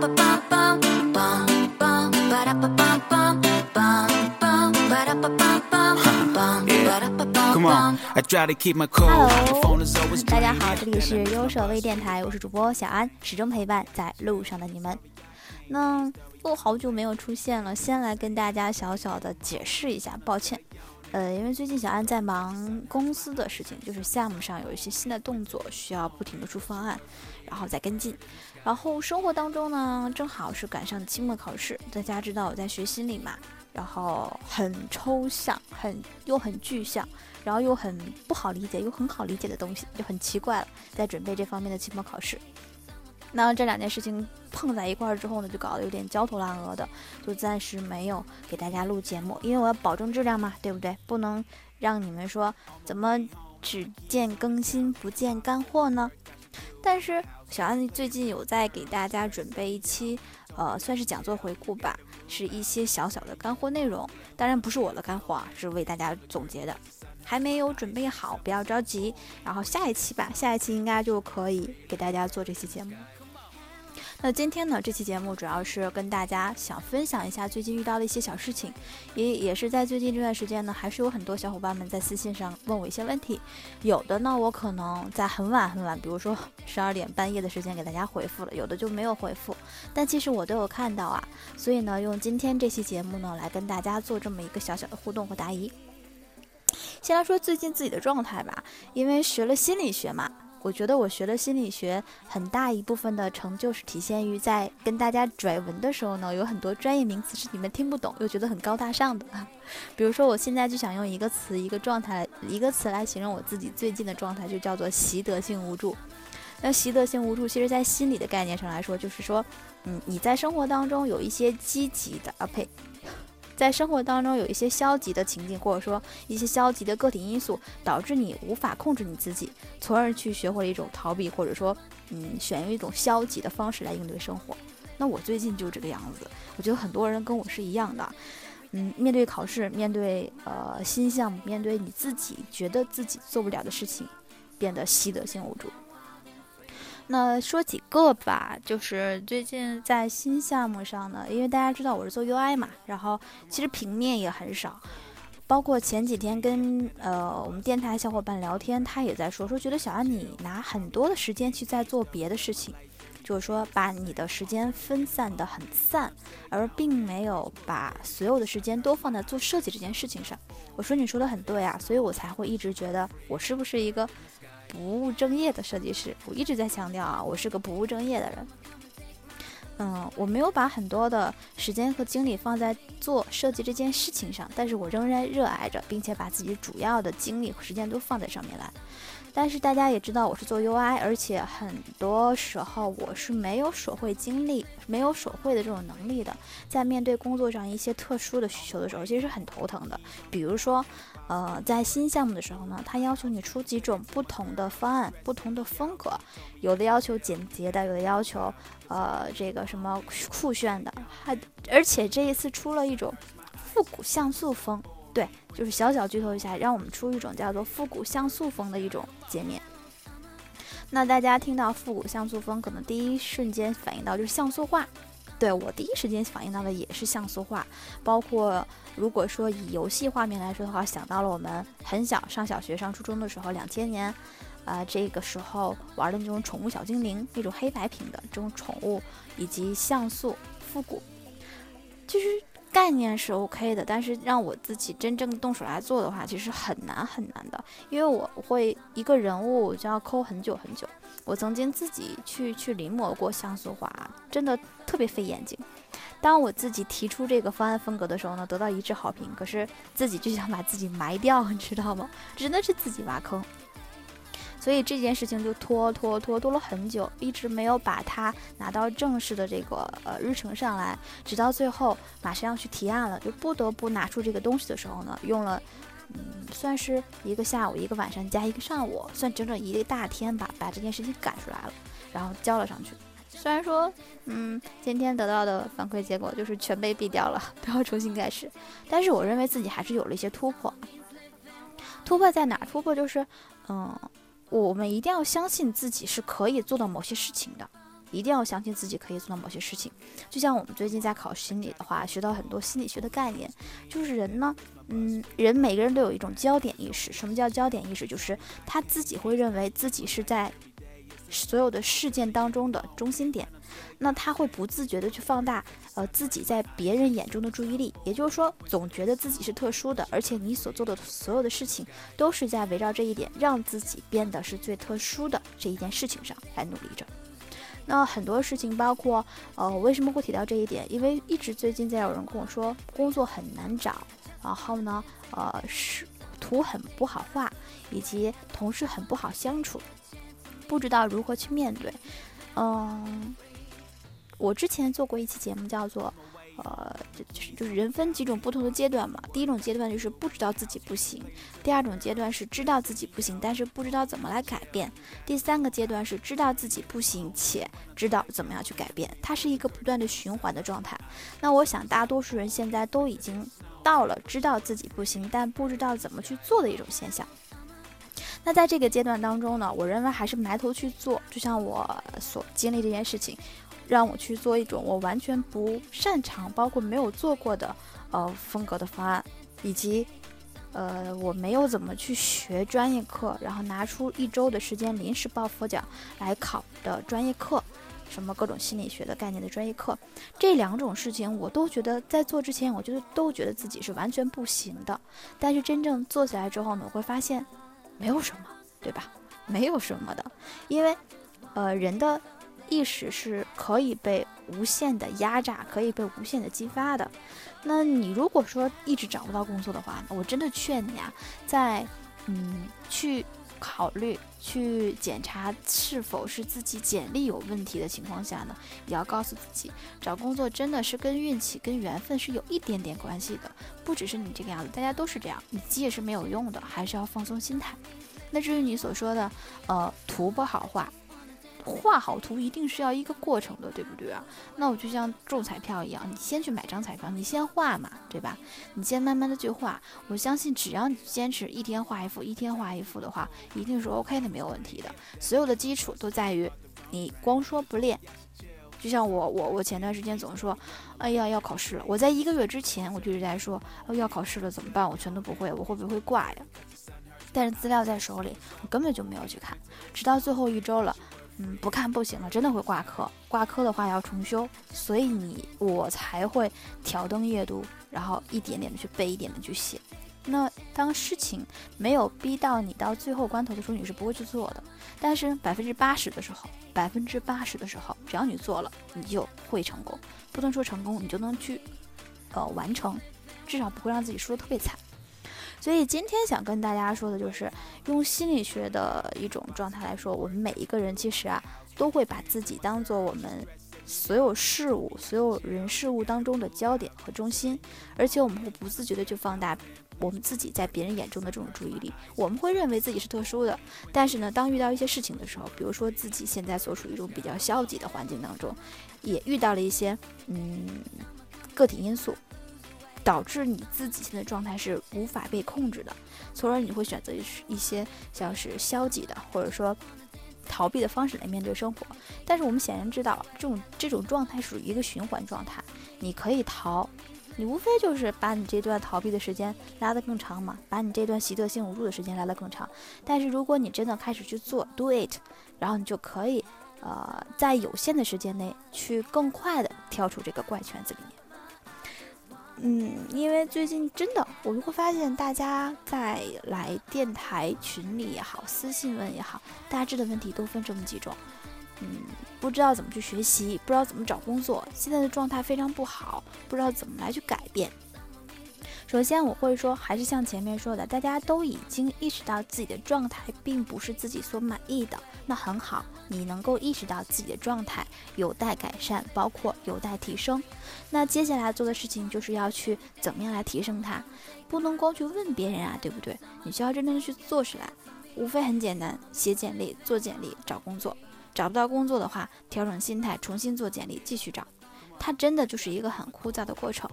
Hello，大家好，这里是优手微电台，我是主播小安，始终陪伴在路上的你们。那又好久没有出现了，先来跟大家小小的解释一下，抱歉。呃，因为最近小安在忙公司的事情，就是项目上有一些新的动作，需要不停的出方案，然后再跟进。然后生活当中呢，正好是赶上期末考试，大家知道我在学心理嘛，然后很抽象，很又很具象，然后又很不好理解，又很好理解的东西，就很奇怪了，在准备这方面的期末考试。那这两件事情碰在一块儿之后呢，就搞得有点焦头烂额的，就暂时没有给大家录节目，因为我要保证质量嘛，对不对？不能让你们说怎么只见更新不见干货呢？但是小安最近有在给大家准备一期，呃，算是讲座回顾吧，是一些小小的干货内容，当然不是我的干货，啊，是为大家总结的，还没有准备好，不要着急，然后下一期吧，下一期应该就可以给大家做这期节目。那今天呢，这期节目主要是跟大家想分享一下最近遇到的一些小事情，也也是在最近这段时间呢，还是有很多小伙伴们在私信上问我一些问题，有的呢，我可能在很晚很晚，比如说 十二点半夜的时间给大家回复了，有的就没有回复，但其实我都有看到啊，所以呢，用今天这期节目呢，来跟大家做这么一个小小的互动和答疑。先来说最近自己的状态吧，因为学了心理学嘛。我觉得我学了心理学，很大一部分的成就是体现于在跟大家拽文的时候呢，有很多专业名词是你们听不懂又觉得很高大上的。比如说，我现在就想用一个词、一个状态、一个词来形容我自己最近的状态，就叫做习得性无助。那习得性无助，其实在心理的概念上来说，就是说，嗯，你在生活当中有一些积极的啊呸。在生活当中有一些消极的情境，或者说一些消极的个体因素，导致你无法控制你自己，从而去学会了一种逃避，或者说，嗯，选用一种消极的方式来应对生活。那我最近就这个样子，我觉得很多人跟我是一样的，嗯，面对考试，面对呃新项目，面对你自己觉得自己做不了的事情，变得习得性无助。那说几个吧，就是最近在新项目上呢，因为大家知道我是做 UI 嘛，然后其实平面也很少，包括前几天跟呃我们电台小伙伴聊天，他也在说说觉得小安你拿很多的时间去在做别的事情，就是说把你的时间分散的很散，而并没有把所有的时间都放在做设计这件事情上。我说你说的很对啊，所以我才会一直觉得我是不是一个。不务正业的设计师，我一直在强调啊，我是个不务正业的人。嗯，我没有把很多的时间和精力放在做设计这件事情上，但是我仍然热爱着，并且把自己主要的精力和时间都放在上面来。但是大家也知道我是做 UI，而且很多时候我是没有手绘经历、没有手绘的这种能力的。在面对工作上一些特殊的需求的时候，其实是很头疼的。比如说，呃，在新项目的时候呢，他要求你出几种不同的方案、不同的风格，有的要求简洁的，有的要求呃这个什么酷炫的，还而且这一次出了一种复古像素风。对，就是小小剧透一下，让我们出一种叫做复古像素风的一种界面。那大家听到复古像素风，可能第一瞬间反应到就是像素画。对我第一时间反应到的也是像素画，包括如果说以游戏画面来说的话，想到了我们很小上小学、上初中的时候，两千年，啊这个时候玩的那种宠物小精灵，那种黑白屏的这种宠物，以及像素复古，其实。概念是 OK 的，但是让我自己真正动手来做的话，其实很难很难的，因为我会一个人物就要抠很久很久。我曾经自己去去临摹过像素画，真的特别费眼睛。当我自己提出这个方案风格的时候呢，得到一致好评，可是自己就想把自己埋掉，你知道吗？真的是自己挖坑。所以这件事情就拖拖拖拖了很久，一直没有把它拿到正式的这个呃日程上来，直到最后马上要去提案了，就不得不拿出这个东西的时候呢，用了嗯算是一个下午一个晚上加一个上午，算整整一个大天吧，把这件事情赶出来了，然后交了上去。虽然说嗯今天得到的反馈结果就是全被毙掉了，都要重新开始，但是我认为自己还是有了一些突破。突破在哪？突破就是嗯。我们一定要相信自己是可以做到某些事情的，一定要相信自己可以做到某些事情。就像我们最近在考心理的话，学到很多心理学的概念，就是人呢，嗯，人每个人都有一种焦点意识。什么叫焦点意识？就是他自己会认为自己是在所有的事件当中的中心点。那他会不自觉的去放大，呃，自己在别人眼中的注意力，也就是说，总觉得自己是特殊的，而且你所做的所有的事情都是在围绕这一点，让自己变得是最特殊的这一件事情上来努力着。那很多事情，包括，呃，我为什么会提到这一点？因为一直最近在有人跟我说，工作很难找，然后呢，呃，是图很不好画，以及同事很不好相处，不知道如何去面对，嗯。我之前做过一期节目，叫做，呃，就是就是人分几种不同的阶段嘛。第一种阶段就是不知道自己不行，第二种阶段是知道自己不行，但是不知道怎么来改变，第三个阶段是知道自己不行且知道怎么样去改变，它是一个不断的循环的状态。那我想大多数人现在都已经到了知道自己不行，但不知道怎么去做的一种现象。那在这个阶段当中呢，我认为还是埋头去做，就像我所经历这件事情。让我去做一种我完全不擅长，包括没有做过的呃风格的方案，以及呃我没有怎么去学专业课，然后拿出一周的时间临时抱佛脚来考的专业课，什么各种心理学的概念的专业课，这两种事情我都觉得在做之前，我觉得都觉得自己是完全不行的。但是真正做起来之后呢，我会发现没有什么，对吧？没有什么的，因为呃人的。意识是可以被无限的压榨，可以被无限的激发的。那你如果说一直找不到工作的话，我真的劝你啊，在嗯去考虑、去检查是否是自己简历有问题的情况下呢，也要告诉自己，找工作真的是跟运气、跟缘分是有一点点关系的，不只是你这个样子，大家都是这样，你急也是没有用的，还是要放松心态。那至于你所说的，呃，图不好画。画好图一定是要一个过程的，对不对啊？那我就像中彩票一样，你先去买张彩票，你先画嘛，对吧？你先慢慢的去画，我相信只要你坚持一天画一幅，一天画一幅的话，一定是 OK 的，没有问题的。所有的基础都在于你光说不练。就像我我我前段时间总说，哎呀要考试了，我在一个月之前我就一直在说，哦要考试了怎么办？我全都不会，我会不会挂呀？但是资料在手里，我根本就没有去看，直到最后一周了。嗯，不看不行了，真的会挂科。挂科的话要重修，所以你我才会挑灯夜读，然后一点点的去背，一点的去写。那当事情没有逼到你到最后关头的时候，你是不会去做的。但是百分之八十的时候，百分之八十的时候，只要你做了，你就会成功。不能说成功，你就能去呃完成，至少不会让自己输得特别惨。所以今天想跟大家说的就是，用心理学的一种状态来说，我们每一个人其实啊，都会把自己当做我们所有事物、所有人事物当中的焦点和中心，而且我们会不自觉的去放大我们自己在别人眼中的这种注意力，我们会认为自己是特殊的。但是呢，当遇到一些事情的时候，比如说自己现在所处于一种比较消极的环境当中，也遇到了一些嗯个体因素。导致你自己现在状态是无法被控制的，从而你会选择一些像是消极的或者说逃避的方式来面对生活。但是我们显然知道，这种这种状态属于一个循环状态。你可以逃，你无非就是把你这段逃避的时间拉得更长嘛，把你这段习得性无助的时间拉得更长。但是如果你真的开始去做，do it，然后你就可以呃在有限的时间内去更快的跳出这个怪圈子里面。嗯，因为最近真的，我们会发现大家在来电台群里也好，私信问也好，大致的问题都分这么几种。嗯，不知道怎么去学习，不知道怎么找工作，现在的状态非常不好，不知道怎么来去改变。首先，我会说，还是像前面说的，大家都已经意识到自己的状态并不是自己所满意的，那很好，你能够意识到自己的状态有待改善，包括有待提升。那接下来做的事情就是要去怎么样来提升它，不能光去问别人啊，对不对？你需要真正去做起来，无非很简单，写简历、做简历、找工作。找不到工作的话，调整心态，重新做简历，继续找。它真的就是一个很枯燥的过程。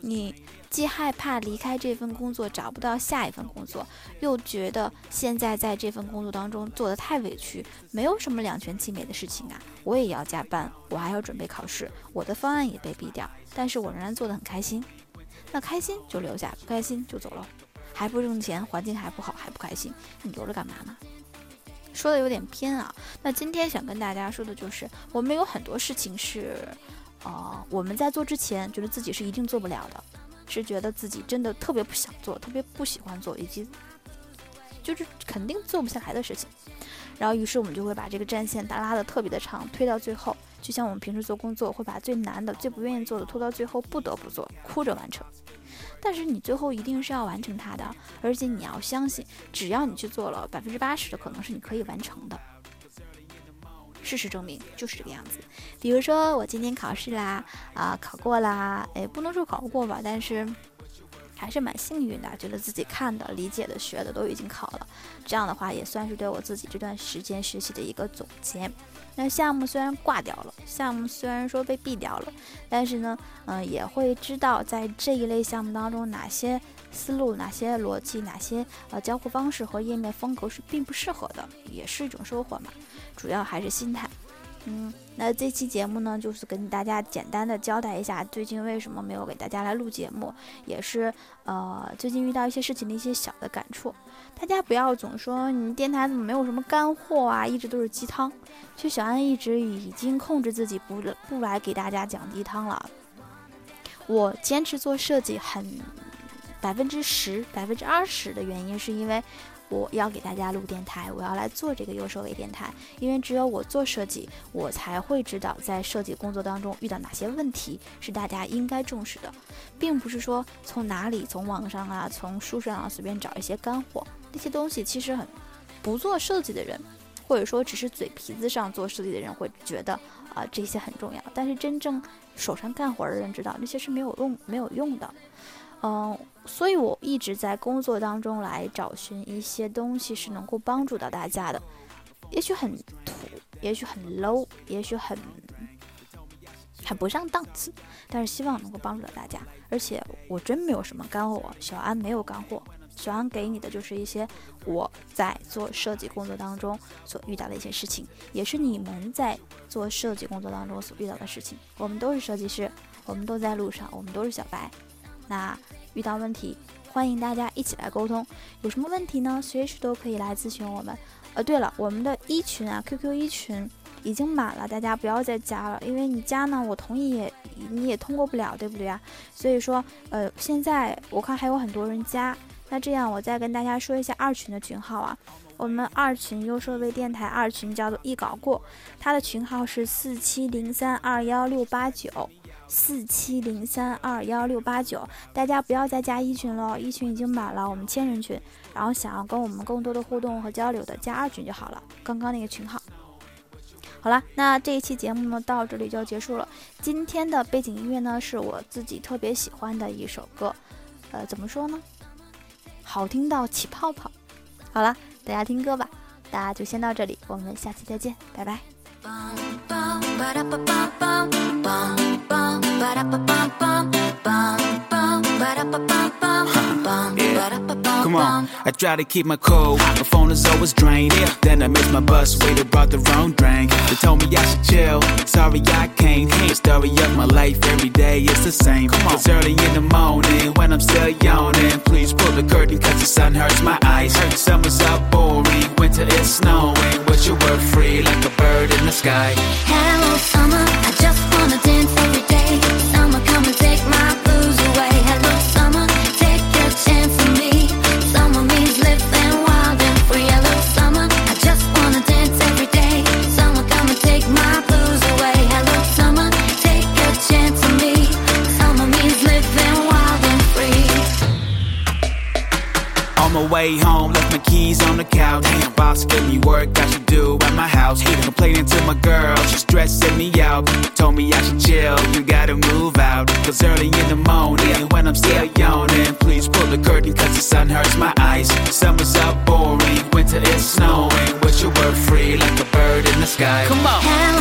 你既害怕离开这份工作找不到下一份工作，又觉得现在在这份工作当中做的太委屈，没有什么两全其美的事情啊。我也要加班，我还要准备考试，我的方案也被毙掉，但是我仍然做得很开心。那开心就留下，不开心就走了，还不挣钱，环境还不好，还不开心，你留着干嘛呢？说的有点偏啊。那今天想跟大家说的就是，我们有很多事情是。哦，我们在做之前觉得自己是一定做不了的，是觉得自己真的特别不想做，特别不喜欢做，以及就是肯定做不下来的事情。然后，于是我们就会把这个战线拉拉的特别的长，推到最后。就像我们平时做工作，会把最难的、最不愿意做的拖到最后，不得不做，哭着完成。但是你最后一定是要完成它的，而且你要相信，只要你去做了，百分之八十的可能是你可以完成的。事实证明就是这个样子。比如说我今天考试啦，啊考过啦，哎不能说考过吧，但是还是蛮幸运的，觉得自己看的、理解的、学的都已经考了。这样的话也算是对我自己这段时间学习的一个总结。那项目虽然挂掉了，项目虽然说被毙掉了，但是呢，嗯也会知道在这一类项目当中哪些思路、哪些逻辑、哪些呃交互方式和页面风格是并不适合的，也是一种收获嘛。主要还是心态，嗯，那这期节目呢，就是跟大家简单的交代一下最近为什么没有给大家来录节目，也是呃最近遇到一些事情的一些小的感触。大家不要总说你电台怎么没有什么干货啊，一直都是鸡汤。其实小安一直已经控制自己不不来给大家讲鸡汤了。我坚持做设计很百分之十、百分之二十的原因，是因为。我要给大家录电台，我要来做这个右手尾电台，因为只有我做设计，我才会知道在设计工作当中遇到哪些问题是大家应该重视的，并不是说从哪里从网上啊，从书上啊随便找一些干货，那些东西其实很不做设计的人，或者说只是嘴皮子上做设计的人会觉得啊这些很重要，但是真正手上干活的人知道那些是没有用没有用的。嗯，所以我一直在工作当中来找寻一些东西是能够帮助到大家的，也许很土，也许很 low，也许很很不上档次，但是希望能够帮助到大家。而且我真没有什么干货，小安没有干货，小安给你的就是一些我在做设计工作当中所遇到的一些事情，也是你们在做设计工作当中所遇到的事情。我们都是设计师，我们都在路上，我们都是小白。那遇到问题，欢迎大家一起来沟通。有什么问题呢？随时都可以来咨询我们。呃，对了，我们的一群啊，QQ 一群已经满了，大家不要再加了，因为你加呢，我同意也你也通过不了，对不对啊？所以说，呃，现在我看还有很多人加。那这样，我再跟大家说一下二群的群号啊。我们二群优设备电台二群叫做一搞过，它的群号是四七零三二幺六八九。四七零三二幺六八九，大家不要再加一群了，一群已经满了，我们千人群。然后想要跟我们更多的互动和交流的，加二群就好了，刚刚那个群号。好了，那这一期节目呢，到这里就结束了。今天的背景音乐呢，是我自己特别喜欢的一首歌，呃，怎么说呢？好听到起泡泡。好了，大家听歌吧，大家就先到这里，我们下期再见，拜拜。Come on, I try to keep my cool. My phone is always drained. Then I miss my bus, waited, brought the wrong drink. They told me I should chill. Sorry, I can't. The story of my life every day is the same. Come on. It's early in the morning when I'm still yawning. Please pull the curtain, cause the sun hurts my eyes. Summer's out boring, winter is snowing. Wish you were free like a bird in the sky. Hello, summer, you gotta move out. Cause early in the morning, when I'm still yawning, please pull the curtain cause the sun hurts my eyes. Summer's out boring, winter is snowing. Wish you were free like a bird in the sky. Come on.